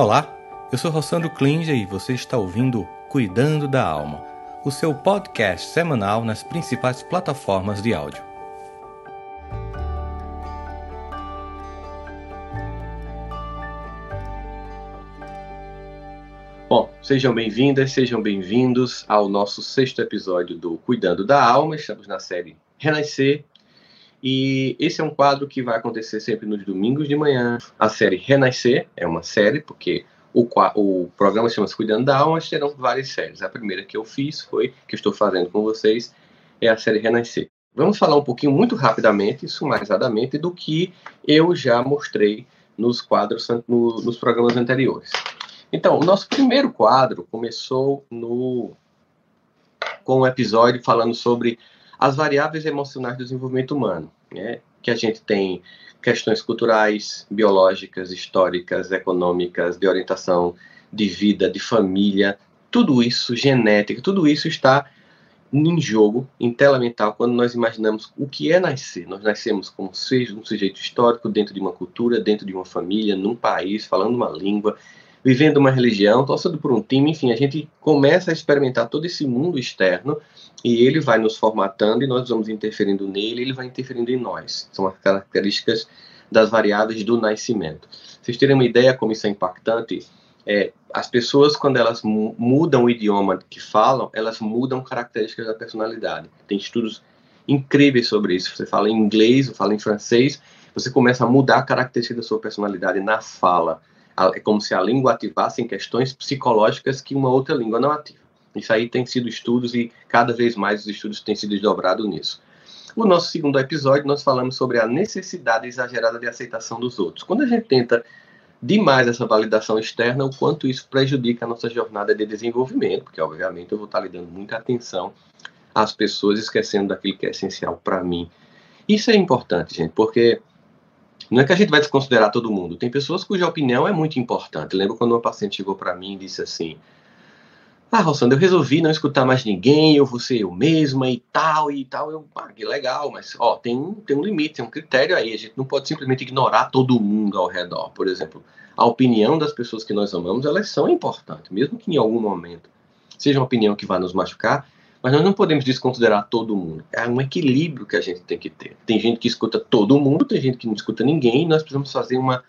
Olá, eu sou Rossandro Klinger e você está ouvindo Cuidando da Alma, o seu podcast semanal nas principais plataformas de áudio. Bom, sejam bem-vindas, sejam bem-vindos ao nosso sexto episódio do Cuidando da Alma. Estamos na série Renascer e esse é um quadro que vai acontecer sempre nos domingos de manhã. A série Renascer é uma série, porque o, o programa chama-se Cuidando da Alma, mas terão várias séries. A primeira que eu fiz foi, que estou fazendo com vocês, é a série Renascer. Vamos falar um pouquinho, muito rapidamente, summarizadamente, do que eu já mostrei nos quadros, no, nos programas anteriores. Então, o nosso primeiro quadro começou no com um episódio falando sobre as variáveis emocionais do desenvolvimento humano, né? que a gente tem questões culturais, biológicas, históricas, econômicas, de orientação de vida, de família, tudo isso, genética, tudo isso está em jogo, em tela mental, quando nós imaginamos o que é nascer. Nós nascemos como seja um sujeito histórico dentro de uma cultura, dentro de uma família, num país, falando uma língua, vivendo uma religião, torcendo por um time, enfim, a gente começa a experimentar todo esse mundo externo e ele vai nos formatando e nós vamos interferindo nele, ele vai interferindo em nós. São as características das variáveis do nascimento. Vocês terem uma ideia como isso é impactante, é, as pessoas, quando elas mudam o idioma que falam, elas mudam características da personalidade. Tem estudos incríveis sobre isso. Você fala em inglês, fala em francês, você começa a mudar a característica da sua personalidade na fala. É como se a língua ativasse questões psicológicas que uma outra língua não ativa. Isso aí tem sido estudos e cada vez mais os estudos têm sido desdobrados nisso. No nosso segundo episódio, nós falamos sobre a necessidade exagerada de aceitação dos outros. Quando a gente tenta demais essa validação externa, o quanto isso prejudica a nossa jornada de desenvolvimento, porque obviamente eu vou estar lhe dando muita atenção às pessoas, esquecendo daquilo que é essencial para mim. Isso é importante, gente, porque não é que a gente vai desconsiderar todo mundo. Tem pessoas cuja opinião é muito importante. lembro quando uma paciente chegou para mim e disse assim: ah, Rossandro, eu resolvi não escutar mais ninguém, eu vou ser eu mesma e tal, e tal. Eu, ah, que legal, mas ó, tem, tem um limite, tem um critério aí. A gente não pode simplesmente ignorar todo mundo ao redor. Por exemplo, a opinião das pessoas que nós amamos, elas são importantes, mesmo que em algum momento seja uma opinião que vai nos machucar, mas nós não podemos desconsiderar todo mundo. É um equilíbrio que a gente tem que ter. Tem gente que escuta todo mundo, tem gente que não escuta ninguém, nós precisamos fazer uma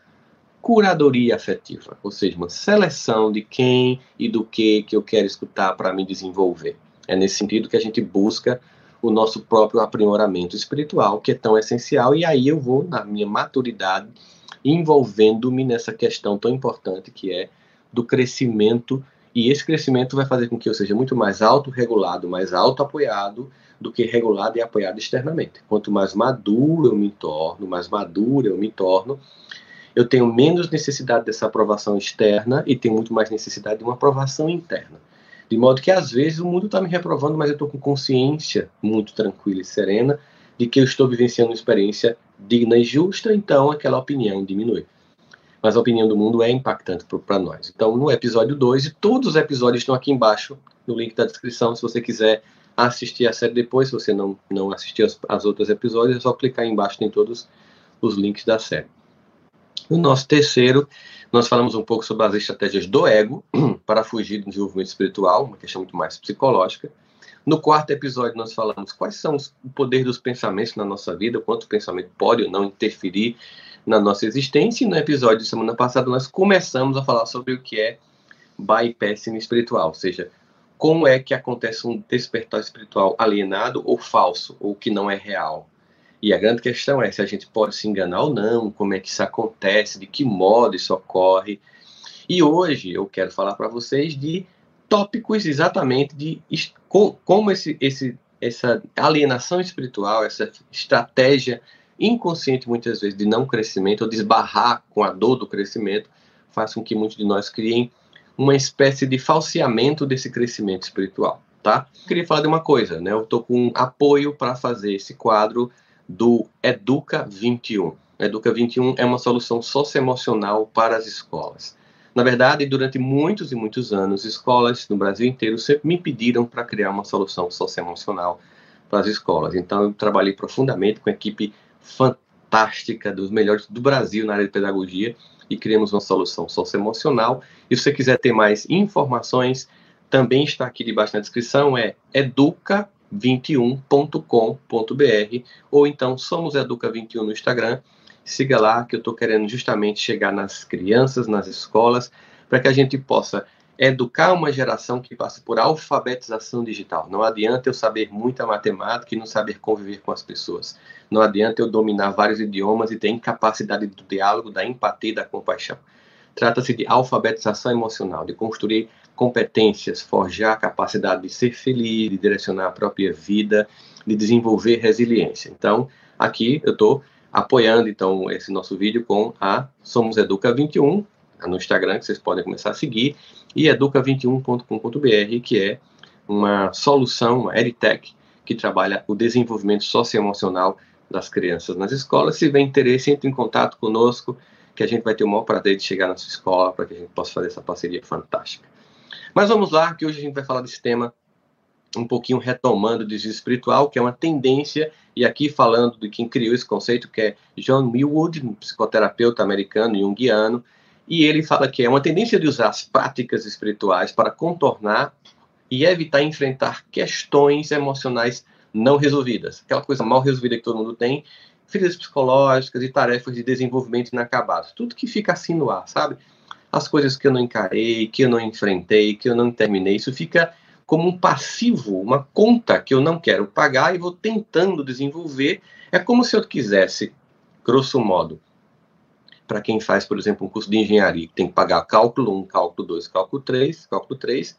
curadoria afetiva, ou seja, uma seleção de quem e do que que eu quero escutar para me desenvolver. É nesse sentido que a gente busca o nosso próprio aprimoramento espiritual, que é tão essencial, e aí eu vou, na minha maturidade, envolvendo-me nessa questão tão importante que é do crescimento, e esse crescimento vai fazer com que eu seja muito mais autorregulado, mais auto-apoiado, do que regulado e apoiado externamente. Quanto mais maduro eu me torno, mais madura eu me torno, eu tenho menos necessidade dessa aprovação externa e tenho muito mais necessidade de uma aprovação interna. De modo que, às vezes, o mundo está me reprovando, mas eu estou com consciência muito tranquila e serena de que eu estou vivenciando uma experiência digna e justa, então aquela opinião diminui. Mas a opinião do mundo é impactante para nós. Então, no episódio 2, e todos os episódios estão aqui embaixo, no link da descrição, se você quiser assistir a série depois, se você não, não assistiu as, as outras episódios, é só clicar aí embaixo, tem todos os links da série. No nosso terceiro, nós falamos um pouco sobre as estratégias do ego para fugir do desenvolvimento espiritual, uma questão muito mais psicológica. No quarto episódio, nós falamos quais são os, o poder dos pensamentos na nossa vida, quanto o pensamento pode ou não interferir na nossa existência. E no episódio de semana passada, nós começamos a falar sobre o que é bypassing espiritual, ou seja, como é que acontece um despertar espiritual alienado ou falso, ou que não é real. E a grande questão é se a gente pode se enganar ou não, como é que isso acontece, de que modo isso ocorre. E hoje eu quero falar para vocês de tópicos exatamente de como esse, esse, essa alienação espiritual, essa estratégia inconsciente muitas vezes de não crescimento ou desbarrar com a dor do crescimento faz com que muitos de nós criem uma espécie de falseamento desse crescimento espiritual, tá? Queria falar de uma coisa, né? Eu estou com apoio para fazer esse quadro do Educa 21. Educa 21 é uma solução socioemocional para as escolas. Na verdade, durante muitos e muitos anos, escolas no Brasil inteiro sempre me pediram para criar uma solução socioemocional para as escolas. Então, eu trabalhei profundamente com uma equipe fantástica, dos melhores do Brasil na área de pedagogia, e criamos uma solução socioemocional. E se você quiser ter mais informações, também está aqui debaixo na descrição, é educa21.com.br ou então somos Educa21 no Instagram. Siga lá que eu estou querendo justamente chegar nas crianças, nas escolas, para que a gente possa educar uma geração que passa por alfabetização digital. Não adianta eu saber muita matemática e não saber conviver com as pessoas. Não adianta eu dominar vários idiomas e ter incapacidade do diálogo, da empatia e da compaixão. Trata-se de alfabetização emocional, de construir competências, forjar a capacidade de ser feliz, de direcionar a própria vida, de desenvolver resiliência. Então, aqui eu estou apoiando então esse nosso vídeo com a Somos Educa 21 no Instagram que vocês podem começar a seguir e educa21.com.br, que é uma solução, uma EdTech, que trabalha o desenvolvimento socioemocional das crianças nas escolas. Se tiver interesse, entre em contato conosco, que a gente vai ter o maior prazer de chegar na sua escola para que a gente possa fazer essa parceria fantástica. Mas vamos lá, que hoje a gente vai falar desse tema um pouquinho retomando o desvio espiritual, que é uma tendência, e aqui falando de quem criou esse conceito, que é John Millwood, um psicoterapeuta americano e junguiano, e ele fala que é uma tendência de usar as práticas espirituais para contornar e evitar enfrentar questões emocionais não resolvidas. Aquela coisa mal resolvida que todo mundo tem, feridas psicológicas e tarefas de desenvolvimento inacabados. Tudo que fica assim no ar, sabe? As coisas que eu não encarei, que eu não enfrentei, que eu não terminei, isso fica como um passivo, uma conta que eu não quero pagar e vou tentando desenvolver. É como se eu quisesse, grosso modo, para quem faz, por exemplo, um curso de engenharia, tem que pagar cálculo 1, cálculo 2, cálculo 3, cálculo 3,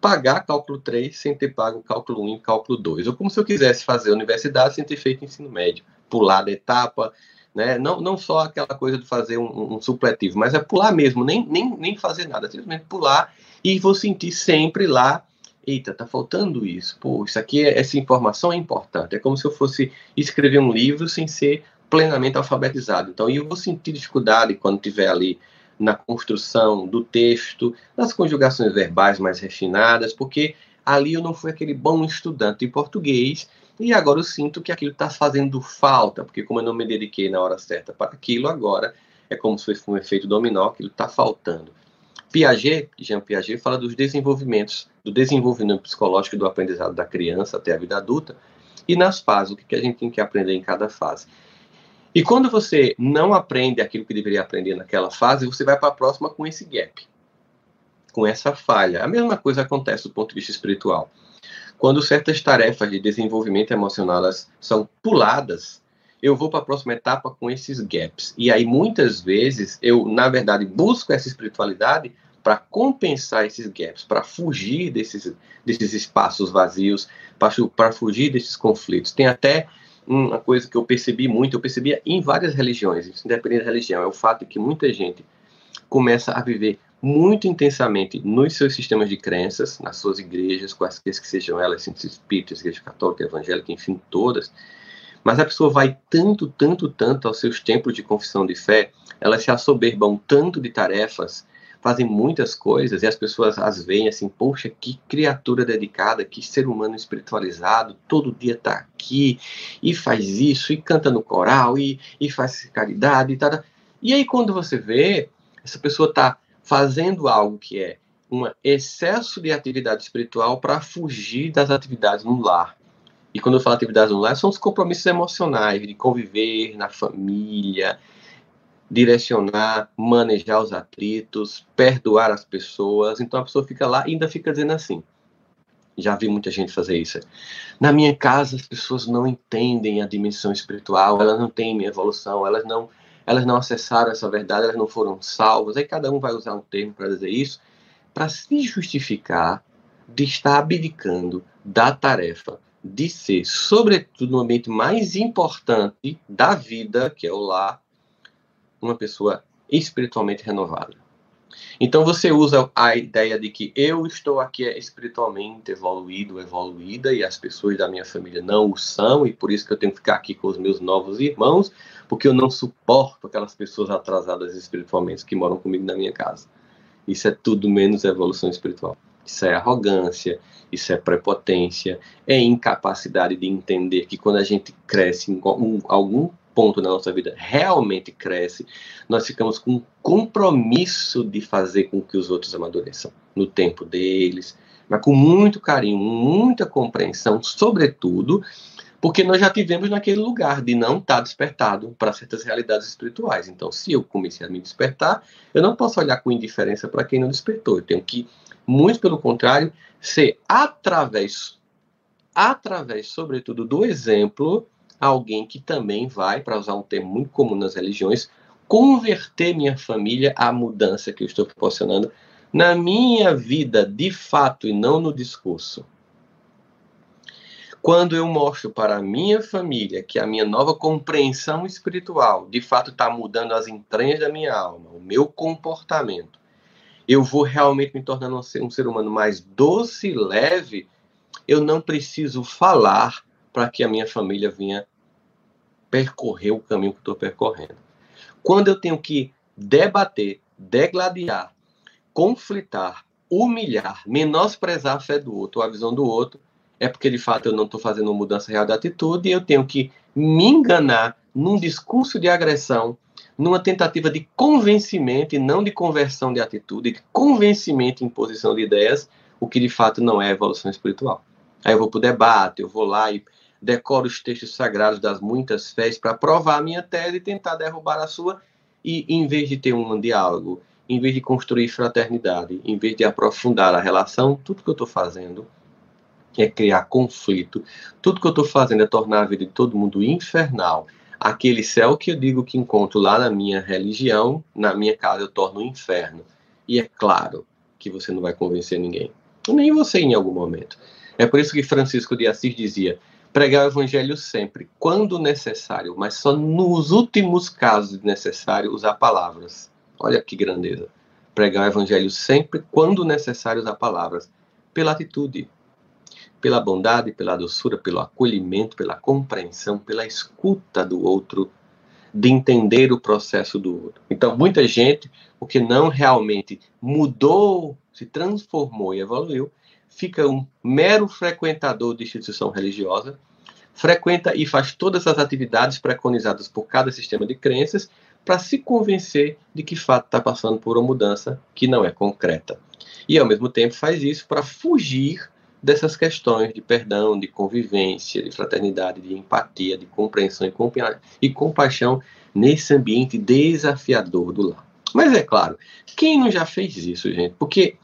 pagar cálculo 3 sem ter pago cálculo 1 e cálculo 2. Ou como se eu quisesse fazer universidade sem ter feito ensino médio, pular da etapa, né? não, não só aquela coisa de fazer um, um supletivo, mas é pular mesmo, nem, nem, nem fazer nada, simplesmente pular e vou sentir sempre lá eita, tá faltando isso. Pô, isso aqui, essa informação é importante. É como se eu fosse escrever um livro sem ser plenamente alfabetizado. Então, eu vou sentir dificuldade quando estiver ali na construção do texto, nas conjugações verbais mais refinadas, porque ali eu não fui aquele bom estudante de português e agora eu sinto que aquilo está fazendo falta, porque como eu não me dediquei na hora certa para aquilo, agora é como se fosse um efeito dominó, aquilo está faltando. Piaget, Jean Piaget, fala dos desenvolvimentos, do desenvolvimento psicológico do aprendizado da criança até a vida adulta, e nas fases, o que a gente tem que aprender em cada fase. E quando você não aprende aquilo que deveria aprender naquela fase, você vai para a próxima com esse gap, com essa falha. A mesma coisa acontece do ponto de vista espiritual. Quando certas tarefas de desenvolvimento emocional são puladas, eu vou para a próxima etapa com esses gaps. E aí, muitas vezes, eu, na verdade, busco essa espiritualidade para compensar esses gaps, para fugir desses, desses espaços vazios, para fugir desses conflitos. Tem até uma coisa que eu percebi muito, eu percebia em várias religiões, independente da religião, é o fato de que muita gente começa a viver muito intensamente nos seus sistemas de crenças, nas suas igrejas, quaisquer que sejam elas, ciências espíritas, igreja católica, evangélica, enfim, todas. Mas a pessoa vai tanto, tanto, tanto aos seus templos de confissão de fé, elas se assoberbam tanto de tarefas fazem muitas coisas e as pessoas as veem assim, poxa, que criatura dedicada, que ser humano espiritualizado, todo dia está aqui e faz isso, e canta no coral, e, e faz caridade e tal. E aí quando você vê, essa pessoa está fazendo algo que é um excesso de atividade espiritual para fugir das atividades no lar. E quando eu falo atividades no lar, são os compromissos emocionais, de conviver na família, direcionar, manejar os atritos, perdoar as pessoas. Então a pessoa fica lá e ainda fica dizendo assim. Já vi muita gente fazer isso. Na minha casa as pessoas não entendem a dimensão espiritual, elas não têm minha evolução, elas não, elas não acessaram essa verdade, elas não foram salvas. Aí cada um vai usar um termo para dizer isso, para se justificar de estar abdicando da tarefa de ser, sobretudo no ambiente mais importante da vida, que é o lar, uma pessoa espiritualmente renovada. Então você usa a ideia de que eu estou aqui espiritualmente evoluído, evoluída, e as pessoas da minha família não o são, e por isso que eu tenho que ficar aqui com os meus novos irmãos, porque eu não suporto aquelas pessoas atrasadas espiritualmente que moram comigo na minha casa. Isso é tudo menos evolução espiritual. Isso é arrogância, isso é prepotência, é incapacidade de entender que quando a gente cresce em algum ponto na nossa vida realmente cresce, nós ficamos com um compromisso de fazer com que os outros amadureçam no tempo deles, mas com muito carinho, muita compreensão, sobretudo porque nós já tivemos naquele lugar de não estar despertado para certas realidades espirituais. Então, se eu comecei a me despertar, eu não posso olhar com indiferença para quem não despertou. Eu tenho que, muito pelo contrário, ser através, através, sobretudo, do exemplo, alguém que também vai, para usar um termo muito comum nas religiões, converter minha família à mudança que eu estou proporcionando na minha vida de fato e não no discurso. Quando eu mostro para a minha família que a minha nova compreensão espiritual de fato está mudando as entranhas da minha alma, o meu comportamento, eu vou realmente me tornando um ser, um ser humano mais doce e leve, eu não preciso falar para que a minha família venha percorrer o caminho que estou percorrendo. Quando eu tenho que debater, degladiar, conflitar, humilhar, menosprezar a fé do outro, a visão do outro, é porque de fato eu não estou fazendo uma mudança real de atitude e eu tenho que me enganar num discurso de agressão, numa tentativa de convencimento e não de conversão de atitude, de convencimento e imposição de ideias, o que de fato não é evolução espiritual. Aí eu vou para o debate, eu vou lá e decoro os textos sagrados das muitas fés para provar a minha tese e tentar derrubar a sua, e em vez de ter um diálogo, em vez de construir fraternidade, em vez de aprofundar a relação, tudo que eu estou fazendo é criar conflito. Tudo que eu estou fazendo é tornar a vida de todo mundo infernal. Aquele céu que eu digo que encontro lá na minha religião, na minha casa eu torno um inferno. E é claro que você não vai convencer ninguém. Nem você em algum momento. É por isso que Francisco de Assis dizia: pregar o evangelho sempre, quando necessário, mas só nos últimos casos necessário usar palavras. Olha que grandeza. Pregar o evangelho sempre, quando necessário usar palavras. Pela atitude, pela bondade, pela doçura, pelo acolhimento, pela compreensão, pela escuta do outro, de entender o processo do outro. Então, muita gente, o que não realmente mudou, se transformou e evoluiu, fica um mero frequentador de instituição religiosa, frequenta e faz todas as atividades preconizadas por cada sistema de crenças para se convencer de que fato está passando por uma mudança que não é concreta. E ao mesmo tempo faz isso para fugir dessas questões de perdão, de convivência, de fraternidade, de empatia, de compreensão e compaixão nesse ambiente desafiador do lar. Mas é claro, quem não já fez isso, gente? Porque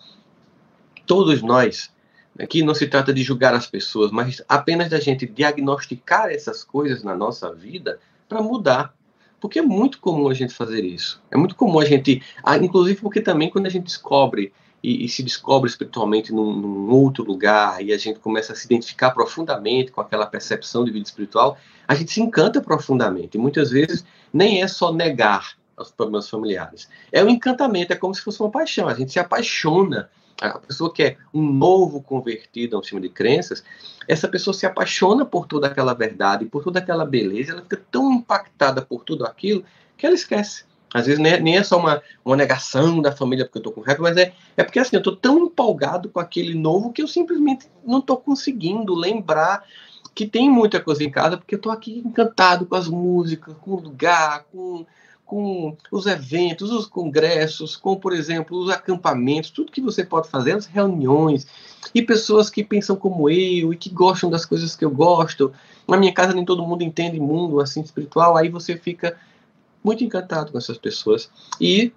todos nós, aqui não se trata de julgar as pessoas, mas apenas da gente diagnosticar essas coisas na nossa vida para mudar. Porque é muito comum a gente fazer isso. É muito comum a gente, ah, inclusive porque também quando a gente descobre e, e se descobre espiritualmente num, num, outro lugar e a gente começa a se identificar profundamente com aquela percepção de vida espiritual, a gente se encanta profundamente. E muitas vezes nem é só negar os problemas familiares. É um encantamento, é como se fosse uma paixão. A gente se apaixona. A pessoa que é um novo convertido a um sistema de crenças, essa pessoa se apaixona por toda aquela verdade, por toda aquela beleza, ela fica tão impactada por tudo aquilo que ela esquece. Às vezes nem é, nem é só uma, uma negação da família porque eu estou com raiva, mas é, é porque assim, eu estou tão empolgado com aquele novo que eu simplesmente não estou conseguindo lembrar que tem muita coisa em casa, porque eu estou aqui encantado com as músicas, com o lugar, com, com os eventos, os congressos, com, por exemplo, os acampamentos, tudo que você pode fazer, as reuniões, e pessoas que pensam como eu e que gostam das coisas que eu gosto. Na minha casa nem todo mundo entende mundo assim espiritual, aí você fica muito encantado com essas pessoas. E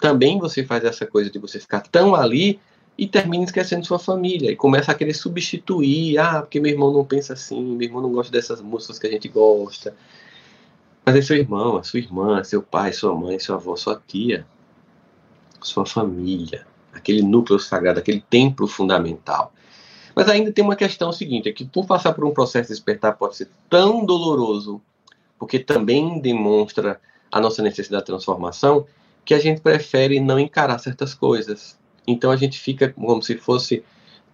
também você faz essa coisa de você ficar tão ali e termina esquecendo sua família e começa a querer substituir. Ah, porque meu irmão não pensa assim, meu irmão não gosta dessas músicas que a gente gosta. Mas é seu irmão, a sua irmã, seu pai, sua mãe, sua avó, sua tia, sua família, aquele núcleo sagrado, aquele templo fundamental. Mas ainda tem uma questão seguinte, é que por passar por um processo de despertar pode ser tão doloroso, porque também demonstra a nossa necessidade de transformação, que a gente prefere não encarar certas coisas. Então a gente fica como se fosse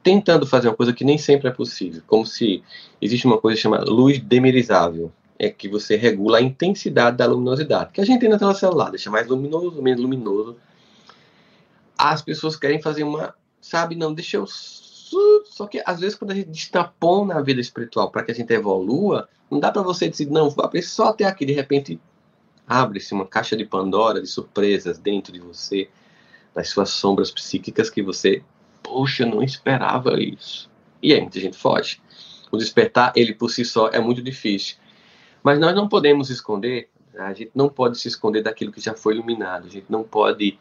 tentando fazer uma coisa que nem sempre é possível, como se existe uma coisa chamada luz demerizável, é que você regula a intensidade da luminosidade, que a gente tem na tela celular, deixa mais luminoso, menos luminoso. As pessoas querem fazer uma, sabe, não, deixa eu Só que às vezes quando a gente destapou na vida espiritual para que a gente evolua, não dá para você dizer, não, vou abrir só até aqui, de repente abre-se uma caixa de Pandora de surpresas dentro de você, das suas sombras psíquicas que você, poxa, não esperava isso. E aí muita gente foge. O despertar, ele por si só é muito difícil. Mas nós não podemos esconder, a gente não pode se esconder daquilo que já foi iluminado, a gente não pode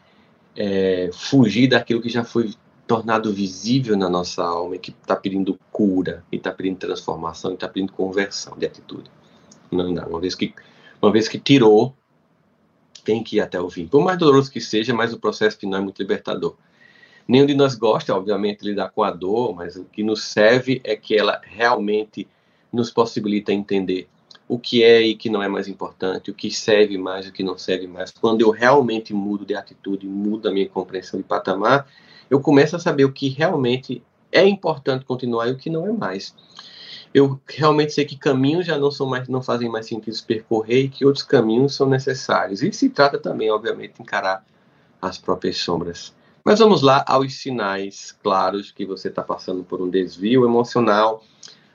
é, fugir daquilo que já foi tornado visível na nossa alma e que está pedindo cura, e está pedindo transformação, e está pedindo conversão de atitude. Não, não. Uma vez que, uma vez que tirou, tem que ir até o fim. Por mais doloroso que seja, mas o processo final é muito libertador. Nenhum de nós gosta, obviamente, de lidar com a dor, mas o que nos serve é que ela realmente nos possibilita entender o que é e que não é mais importante, o que serve mais o que não serve mais. Quando eu realmente mudo de atitude, mudo a minha compreensão de patamar, eu começo a saber o que realmente é importante continuar e o que não é mais. Eu realmente sei que caminhos já não são mais, não fazem mais sentido percorrer e que outros caminhos são necessários. E se trata também, obviamente, de encarar as próprias sombras. Mas vamos lá aos sinais claros que você está passando por um desvio emocional,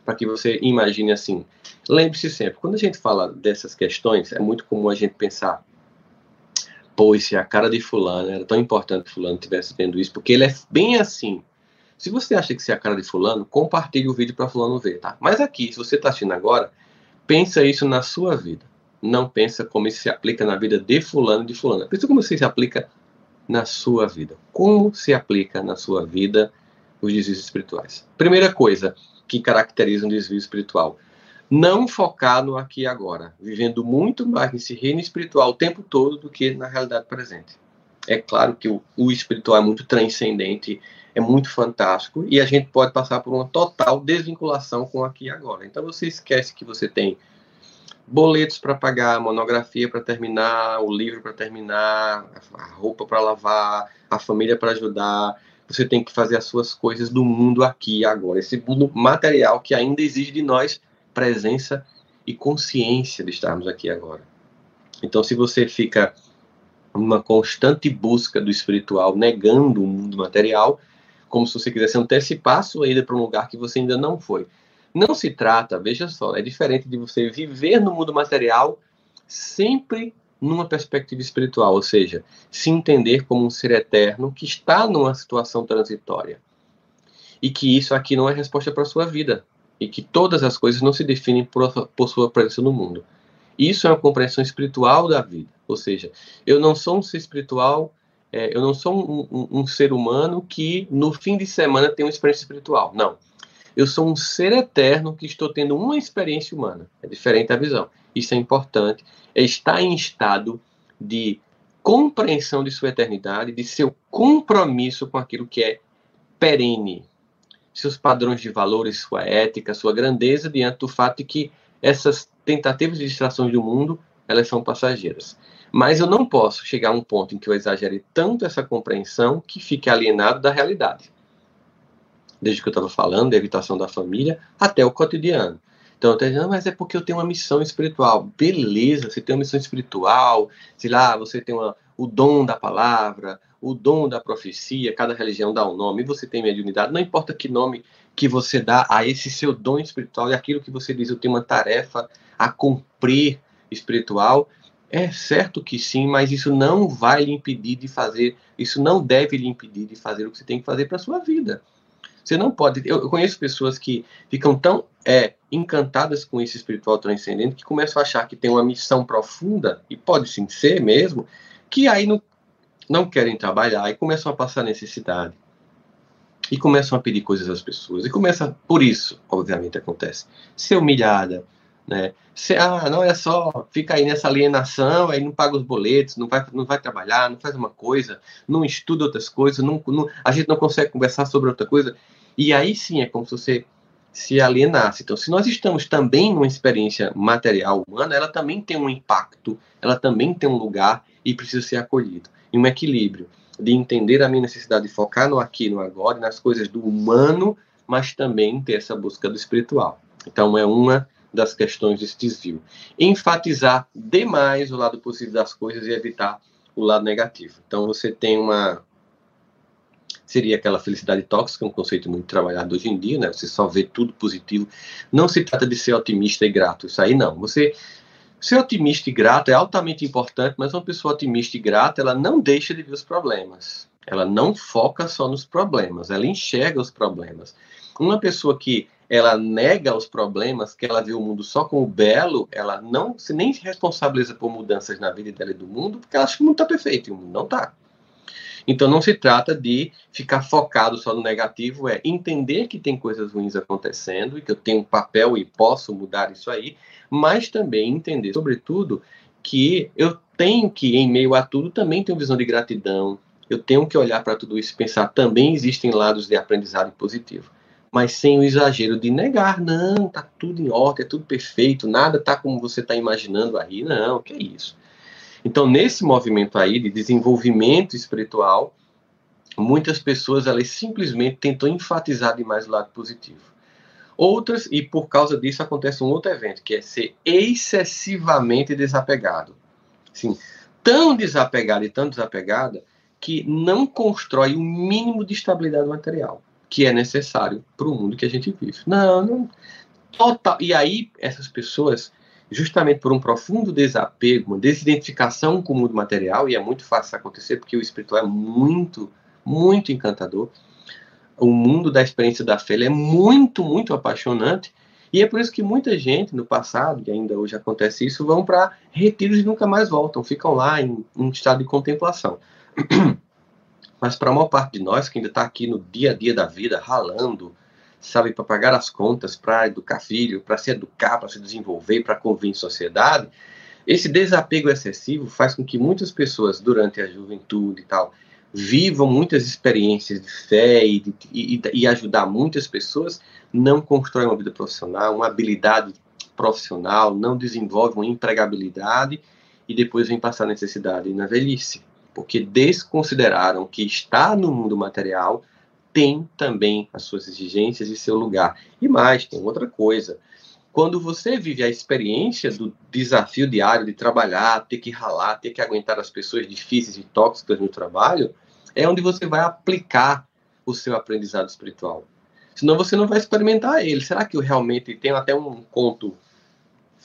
para que você imagine assim. Lembre-se sempre, quando a gente fala dessas questões, é muito comum a gente pensar, pois se a cara de fulano era tão importante que fulano estivesse vendo isso, porque ele é bem assim. Se você acha que se é a cara de fulano, compartilhe o vídeo para fulano ver, tá? Mas aqui, se você está assistindo agora, pensa isso na sua vida. Não pensa como isso se aplica na vida de fulano e de fulana. Pensa como isso se aplica na sua vida. Como se aplica na sua vida os desvios espirituais? Primeira coisa que caracteriza um desvio espiritual não focar no aqui e agora, vivendo muito mais nesse reino espiritual o tempo todo do que na realidade presente. É claro que o, o espiritual é muito transcendente, é muito fantástico e a gente pode passar por uma total desvinculação com o aqui e agora. Então você esquece que você tem boletos para pagar, monografia para terminar, o livro para terminar, a roupa para lavar, a família para ajudar. Você tem que fazer as suas coisas do mundo aqui e agora. Esse mundo material que ainda exige de nós presença e consciência de estarmos aqui agora. Então, se você fica numa constante busca do espiritual, negando o mundo material, como se você quisesse antecipar sua ida para um lugar que você ainda não foi. Não se trata, veja só, é diferente de você viver no mundo material sempre numa perspectiva espiritual, ou seja, se entender como um ser eterno que está numa situação transitória. E que isso aqui não é resposta para a sua vida e que todas as coisas não se definem por, por sua presença no mundo. Isso é uma compreensão espiritual da vida. Ou seja, eu não sou um ser espiritual, é, eu não sou um, um, um, ser humano que no fim de semana tem uma experiência espiritual. Não. Eu sou um ser eterno que estou tendo uma experiência humana. É diferente a visão. Isso é importante. É estar em estado de compreensão de sua eternidade, de seu compromisso com aquilo que é perene, seus padrões de valores, sua ética, sua grandeza, diante do fato de que essas tentativas de distrações do mundo, elas são passageiras. Mas eu não posso chegar a um ponto em que eu exagere tanto essa compreensão que fique alienado da realidade. Desde que eu estava falando, da evitação da família, até o cotidiano. Então, eu dizendo, mas é porque eu tenho uma missão espiritual. Beleza, você tem uma missão espiritual, sei lá, você tem uma, o dom da palavra, o dom da profecia, cada religião dá um nome, você tem mediunidade, não importa que nome que você dá a esse seu dom espiritual e aquilo que você diz, eu tenho uma tarefa a cumprir espiritual, é certo que sim, mas isso não vai lhe impedir de fazer, isso não deve lhe impedir de fazer o que você tem que fazer para a sua vida. Você não pode. Eu conheço pessoas que ficam tão é, encantadas com esse espiritual transcendente que começam a achar que tem uma missão profunda, e pode sim ser mesmo, que aí não, não querem trabalhar e começam a passar necessidade. E começam a pedir coisas às pessoas. E começa, por isso, obviamente, acontece. Ser humilhada, né? Ser, ah, não é só, fica aí nessa alienação, aí não paga os boletos, não vai, não vai trabalhar, não faz uma coisa, não estuda outras coisas, não, não, a gente não consegue conversar sobre outra coisa. E aí sim é como se você se alienasse. Então, se nós estamos também numa experiência material humana, ela também tem um impacto, ela também tem um lugar e precisa ser acolhido. Em um equilíbrio de entender a minha necessidade de focar no aqui, no agora, nas coisas do humano, mas também ter essa busca do espiritual. Então, é uma das questões desse desvio. Enfatizar demais o lado positivo das coisas e evitar o lado negativo. Então, você tem uma seria aquela felicidade tóxica, um conceito muito trabalhado hoje em dia, né? Você só vê tudo positivo. Não se trata de ser otimista e grato, isso aí não. Você ser otimista e grato é altamente importante, mas uma pessoa otimista e grata, ela não deixa de ver os problemas. Ela não foca só nos problemas, ela enxerga os problemas. Uma pessoa que ela nega os problemas, que ela vê o mundo só com o belo, ela não se nem se responsabiliza por mudanças na vida dela e do mundo, porque ela acha que o mundo está perfeito e o mundo não está. Então não se trata de ficar focado só no negativo, é entender que tem coisas ruins acontecendo e que eu tenho um papel e posso mudar isso aí, mas também entender, sobretudo, que eu tenho que, em meio a tudo, também ter uma visão de gratidão. Eu tenho que olhar para tudo isso e pensar também existem lados de aprendizado positivo mas sem o exagero de negar, não, tá tudo em ordem, é tudo perfeito, nada tá como você está imaginando aí, não, que é isso. Então, nesse movimento aí de desenvolvimento espiritual, muitas pessoas elas simplesmente tentam enfatizar demais o lado positivo. Outras, e por causa disso acontece um outro evento, que é ser excessivamente desapegado. Sim, tão desapegado e tão desapegada que não constrói o mínimo de estabilidade material que é necessário para o mundo que a gente vive. Não, não. Total. E aí, essas pessoas, justamente por um profundo desapego, uma desidentificação com o mundo material, e é muito fácil acontecer, porque o espiritual é muito, muito encantador. O mundo da experiência da fé é muito, muito apaixonante. E é por isso que muita gente no passado, e ainda hoje acontece isso, vão para retiros e nunca mais voltam, ficam lá em um estado de contemplação. Mas para a maior parte de nós que ainda está aqui no dia a dia da vida, ralando, sabe, para pagar as contas, para educar filho, para se educar, para se desenvolver, para conviver em sociedade, esse desapego excessivo faz com que muitas pessoas, durante a juventude e tal, vivam muitas experiências de fé e, de, e, e ajudar muitas pessoas, não constroem uma vida profissional, uma habilidade profissional, não desenvolvem uma empregabilidade e depois vem passar necessidade na velhice porque desconsideraram que estar no mundo material tem também as suas exigências e seu lugar. E mais, tem outra coisa. Quando você vive a experiência do desafio diário de trabalhar, ter que ralar, ter que aguentar as pessoas difíceis e tóxicas no trabalho, é onde você vai aplicar o seu aprendizado espiritual. Senão você não vai experimentar ele. Será que eu realmente tem até um conto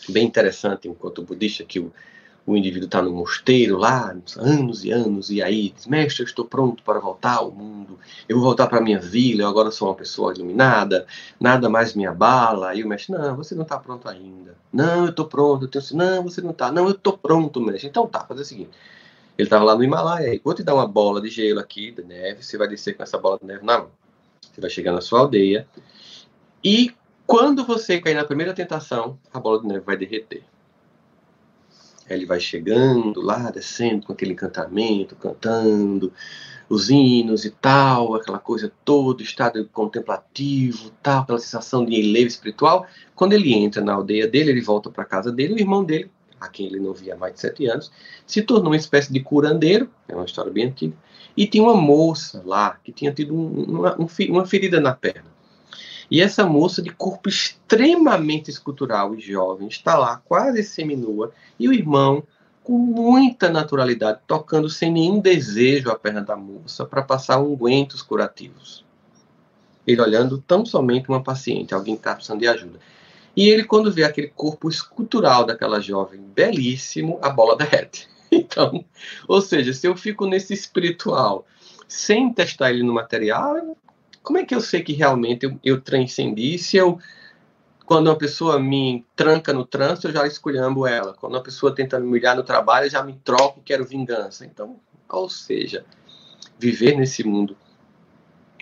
bem interessante, um conto budista que o o indivíduo está no mosteiro lá, anos e anos, e aí diz, mestre, eu estou pronto para voltar ao mundo, eu vou voltar para a minha vila, eu agora sou uma pessoa iluminada, nada mais me abala. Aí o mestre, não, você não está pronto ainda. Não, eu estou pronto. Eu tenho assim, não, você não está. Não, eu estou pronto, mestre. Então tá, fazer o seguinte. Ele estava lá no Himalaia, vou te dar uma bola de gelo aqui, de neve, você vai descer com essa bola de neve na mão. Você vai chegar na sua aldeia, e quando você cair na primeira tentação, a bola de neve vai derreter. Ele vai chegando lá, descendo com aquele encantamento, cantando os hinos e tal, aquela coisa toda, estado contemplativo, tal, aquela sensação de enlevo espiritual. Quando ele entra na aldeia dele, ele volta para casa dele, o irmão dele, a quem ele não via há mais de sete anos, se tornou uma espécie de curandeiro, é uma história bem antiga, e tinha uma moça lá que tinha tido um, uma, um, uma ferida na perna. E essa moça de corpo extremamente escultural e jovem está lá, quase seminua, e o irmão, com muita naturalidade, tocando sem nenhum desejo a perna da moça para passar ungüentos curativos. Ele olhando tão somente uma paciente, alguém que está precisando de ajuda. E ele, quando vê aquele corpo escultural daquela jovem, belíssimo, a bola derrete. Então, ou seja, se eu fico nesse espiritual sem testar ele no material, como é que eu sei que realmente eu, eu transcendi? Se eu, quando uma pessoa me tranca no trânsito, eu já esculhambo ela. Quando uma pessoa tenta me humilhar no trabalho, eu já me troco, quero vingança. Então, ou seja, viver nesse mundo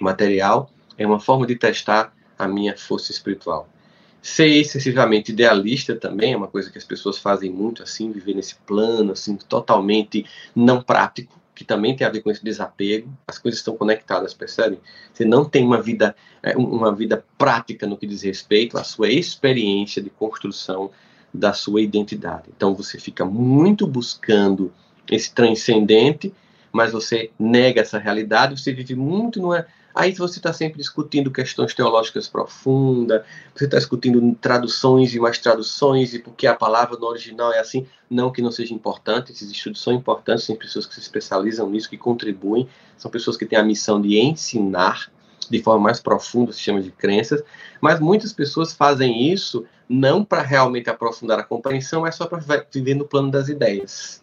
material é uma forma de testar a minha força espiritual. Ser excessivamente idealista também é uma coisa que as pessoas fazem muito assim, viver nesse plano assim totalmente não prático que também tem a ver com esse desapego. As coisas estão conectadas, percebe? Você não tem uma vida, é, uma vida prática no que diz respeito à sua experiência de construção da sua identidade. Então você fica muito buscando esse transcendente, mas você nega essa realidade, você vive muito numa, Aí você está sempre discutindo questões teológicas profundas, você está discutindo traduções e mais traduções, e porque a palavra no original é assim. Não que não seja importante, esses estudos são importantes, tem pessoas que se especializam nisso, que contribuem, são pessoas que têm a missão de ensinar de forma mais profunda o sistema de crenças, mas muitas pessoas fazem isso não para realmente aprofundar a compreensão, mas só para viver no plano das ideias.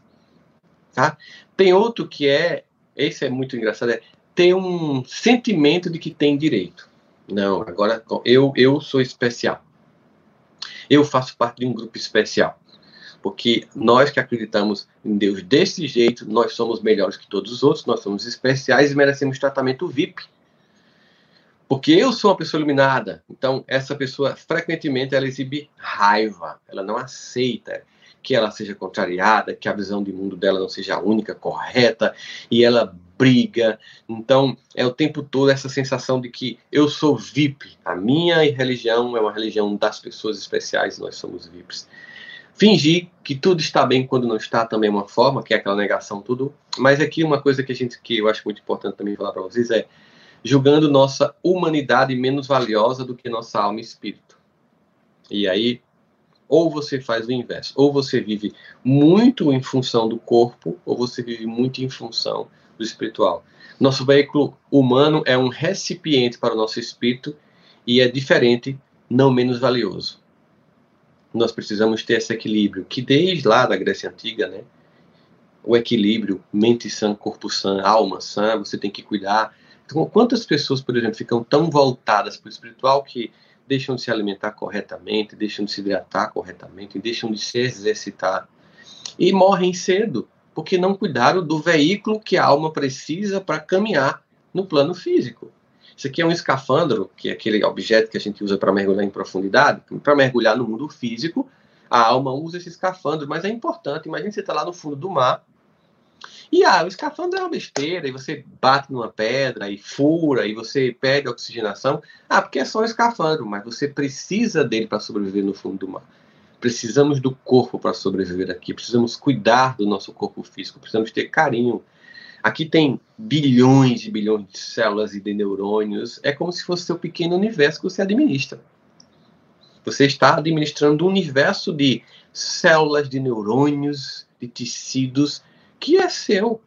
Tá? Tem outro que é, esse é muito engraçado, é ter um sentimento de que tem direito. Não, agora eu, eu sou especial. Eu faço parte de um grupo especial. Porque nós que acreditamos em Deus desse jeito, nós somos melhores que todos os outros, nós somos especiais e merecemos tratamento VIP. Porque eu sou uma pessoa iluminada. Então, essa pessoa, frequentemente, ela exibe raiva. Ela não aceita que ela seja contrariada, que a visão de mundo dela não seja a única, correta, e ela briga. Então, é o tempo todo essa sensação de que eu sou VIP. A minha religião é uma religião das pessoas especiais, nós somos VIPs. Fingir que tudo está bem quando não está também é uma forma, que é aquela negação tudo. Mas aqui uma coisa que a gente que eu acho muito importante também falar para vocês é julgando nossa humanidade menos valiosa do que nossa alma e espírito. E aí ou você faz o inverso, ou você vive muito em função do corpo, ou você vive muito em função do espiritual. Nosso veículo humano é um recipiente para o nosso espírito e é diferente, não menos valioso. Nós precisamos ter esse equilíbrio, que desde lá da Grécia Antiga, né? O equilíbrio, mente sã, corpo sã, alma sã, você tem que cuidar. Então, quantas pessoas, por exemplo, ficam tão voltadas para o espiritual que deixam de se alimentar corretamente, deixam de se hidratar corretamente, deixam de se exercitar e morrem cedo porque não cuidaram do veículo que a alma precisa para caminhar no plano físico. Isso aqui é um escafandro, que é aquele objeto que a gente usa para mergulhar em profundidade, para mergulhar no mundo físico. A alma usa esse escafandro, mas é importante. Imagina você está lá no fundo do mar e ah, o escafandro é uma besteira, e você bate numa pedra e fura, e você perde oxigenação. Ah, porque é só um escafandro, mas você precisa dele para sobreviver no fundo do mar. Precisamos do corpo para sobreviver aqui, precisamos cuidar do nosso corpo físico, precisamos ter carinho. Aqui tem bilhões e bilhões de células e de neurônios, é como se fosse seu pequeno universo que você administra. Você está administrando um universo de células, de neurônios, de tecidos que é seu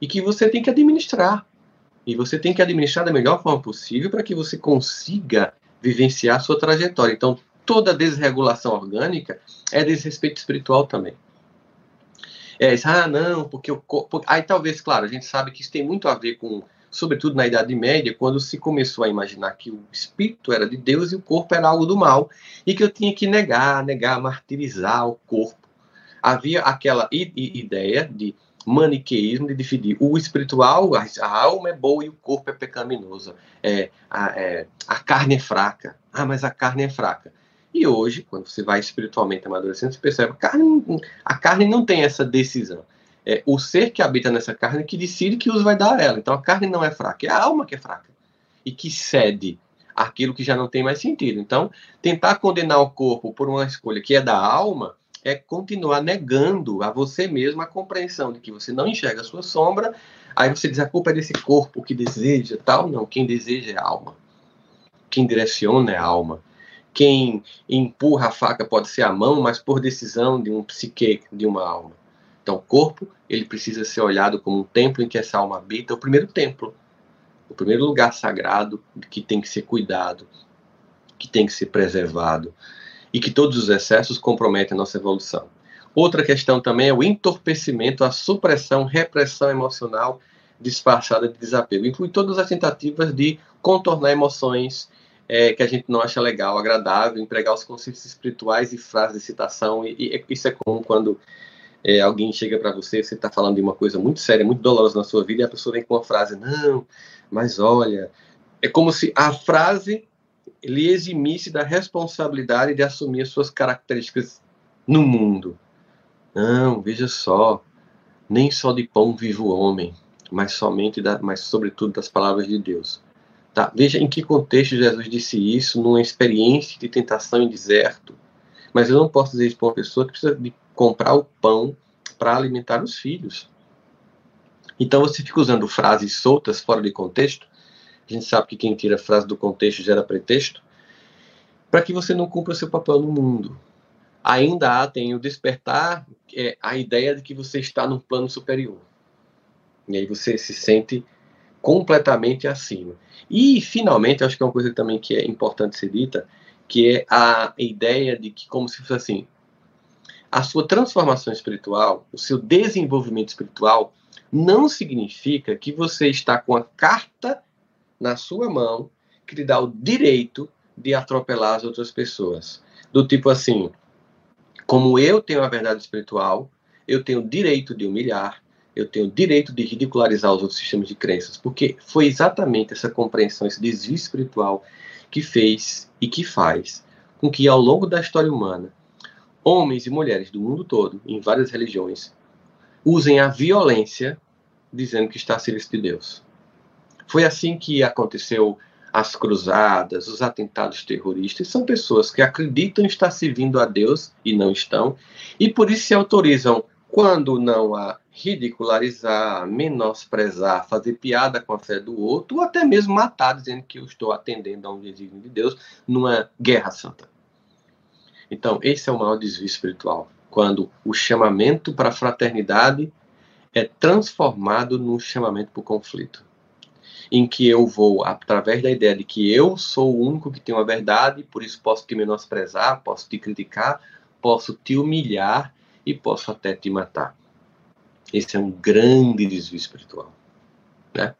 e que você tem que administrar. E você tem que administrar da melhor forma possível para que você consiga vivenciar sua trajetória. Então, toda desregulação orgânica é desrespeito espiritual também. É, ah, não, porque o corpo. Aí talvez, claro, a gente sabe que isso tem muito a ver com, sobretudo na Idade Média, quando se começou a imaginar que o espírito era de Deus e o corpo era algo do mal, e que eu tinha que negar, negar, martirizar o corpo. Havia aquela ideia de maniqueísmo de dividir o espiritual, a, alma é boa e o corpo é pecaminoso. É, a, é, a carne é fraca. Ah, mas a carne é fraca. E hoje, quando você vai espiritualmente amadurecendo, você percebe que a carne, a carne não tem essa decisão. É o ser que habita nessa carne que decide que uso vai dar a ela. Então a carne não é fraca, é a alma que é fraca. E que cede aquilo que já não tem mais sentido. Então, tentar condenar o corpo por uma escolha que é da alma é continuar negando a você mesmo a compreensão de que você não enxerga a sua sombra. Aí você diz a culpa é desse corpo que deseja tal. Não, quem deseja é a alma. Quem direciona é a alma. Quem empurra a faca pode ser a mão, mas por decisão de um psique, de uma alma. Então, o corpo, ele precisa ser olhado como um templo em que essa alma habita, o primeiro templo, o primeiro lugar sagrado que tem que ser cuidado, que tem que ser preservado e que todos os excessos comprometem a nossa evolução. Outra questão também é o entorpecimento, a supressão, repressão emocional disfarçada de desapego. Inclui todas as tentativas de contornar emoções, é, que a gente não acha legal, agradável, empregar os conceitos espirituais e frases de citação. E, e isso é comum quando é, alguém chega para você, você está falando de uma coisa muito séria, muito dolorosa na sua vida, e a pessoa vem com uma frase, não, mas olha, é como se a frase lhe eximisse da responsabilidade de assumir as suas características no mundo. Não, veja só, nem só de pão vive o homem, mas somente, da, mas sobretudo das palavras de Deus. Tá? Veja em que contexto Jesus disse isso, numa experiência de tentação em deserto. Mas eu não posso dizer isso para uma pessoa que precisa de comprar o pão para alimentar os filhos. Então você fica usando frases soltas fora de contexto, A gente sabe que quem tira frase do contexto gera pretexto. Para que você não cumpra seu papel no mundo. Ainda há, tem o despertar, é, a ideia de que você está num plano superior. E aí você se sente completamente acima. E, finalmente, acho que é uma coisa também que é importante ser dita, que é a ideia de que, como se fosse assim, a sua transformação espiritual, o seu desenvolvimento espiritual, não significa que você está com a carta na sua mão que lhe dá o direito de atropelar as outras pessoas. Do tipo assim, como eu tenho a verdade espiritual, eu tenho o direito de humilhar, eu tenho direito de ridicularizar os outros sistemas de crenças, porque foi exatamente essa compreensão, esse desvio espiritual que fez e que faz com que ao longo da história humana, homens e mulheres do mundo todo, em várias religiões, usem a violência dizendo que está a serviço de Deus. Foi assim que aconteceu as cruzadas, os atentados terroristas, são pessoas que acreditam estar servindo a Deus e não estão, e por isso se autorizam, quando não a ridicularizar, menosprezar, fazer piada com a fé do outro, ou até mesmo matar, dizendo que eu estou atendendo a um desígnio de Deus numa guerra santa. Então, esse é o maior desvio espiritual, quando o chamamento para a fraternidade é transformado num chamamento para o conflito em que eu vou, através da ideia de que eu sou o único que tem a verdade, por isso posso te menosprezar, posso te criticar, posso te humilhar e posso até te matar. Esse é um grande desvio espiritual. Né?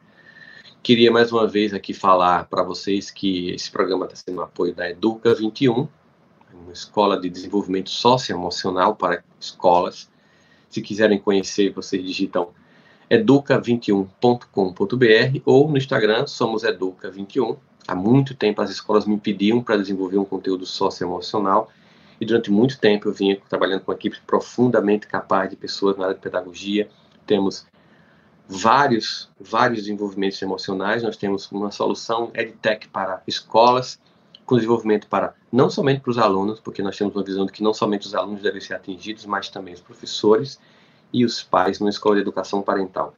Queria mais uma vez aqui falar para vocês que esse programa está sendo um apoio da Educa 21, uma escola de desenvolvimento socioemocional para escolas. Se quiserem conhecer, vocês digitam educa21.com.br ou no Instagram somos educa21. Há muito tempo as escolas me pediam para desenvolver um conteúdo socioemocional e durante muito tempo eu vinha trabalhando com uma equipe profundamente capaz de pessoas na área de pedagogia. Temos vários, vários desenvolvimentos emocionais. Nós temos uma solução EdTech para escolas, com desenvolvimento para não somente para os alunos, porque nós temos uma visão de que não somente os alunos devem ser atingidos, mas também os professores e os pais numa escola de educação parental.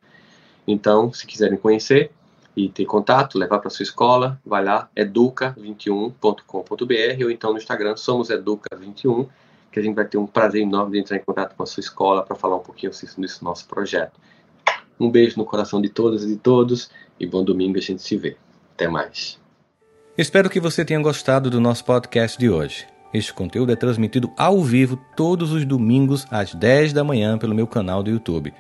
Então, se quiserem conhecer e ter contato, levar para sua escola, vai lá, educa21.com.br ou então no Instagram somos educa21, que a gente vai ter um prazer enorme de entrar em contato com a sua escola para falar um pouquinho desse nosso projeto. Um beijo no coração de todas e de todos e bom domingo, a gente se vê. Até mais. Espero que você tenha gostado do nosso podcast de hoje. Este conteúdo é transmitido ao vivo todos os domingos às 10 da manhã pelo meu canal do YouTube.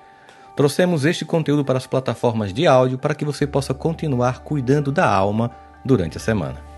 Trouxemos este conteúdo para as plataformas de áudio para que você possa continuar cuidando da alma durante a semana.